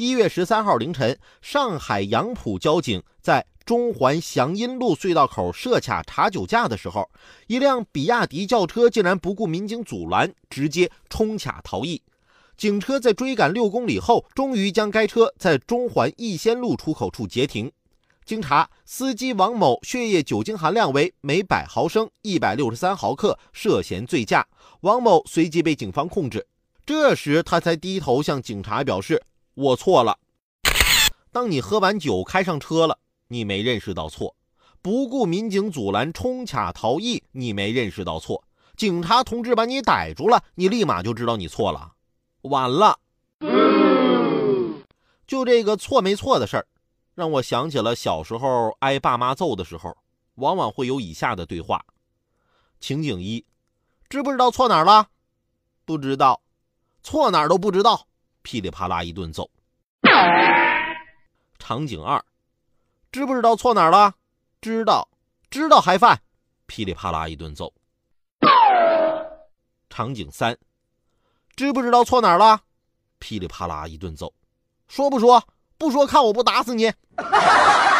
一月十三号凌晨，上海杨浦交警在中环祥阴路隧道口设卡查酒驾的时候，一辆比亚迪轿车竟然不顾民警阻拦，直接冲卡逃逸。警车在追赶六公里后，终于将该车在中环逸仙路出口处截停。经查，司机王某血液酒精含量为每百毫升一百六十三毫克，涉嫌醉驾。王某随即被警方控制。这时，他才低头向警察表示：“我错了。”当你喝完酒开上车了，你没认识到错；不顾民警阻拦冲卡逃逸，你没认识到错。警察同志把你逮住了，你立马就知道你错了。晚了。就这个错没错的事儿。让我想起了小时候挨爸妈揍的时候，往往会有以下的对话：情景一，知不知道错哪儿了？不知道，错哪儿都不知道，噼里啪啦一顿揍。场景二，知不知道错哪儿了？知道，知道还犯，噼里啪啦一顿揍。场景三，知不知道错哪儿了？噼里啪啦一顿揍。说不说？不说，看我不打死你！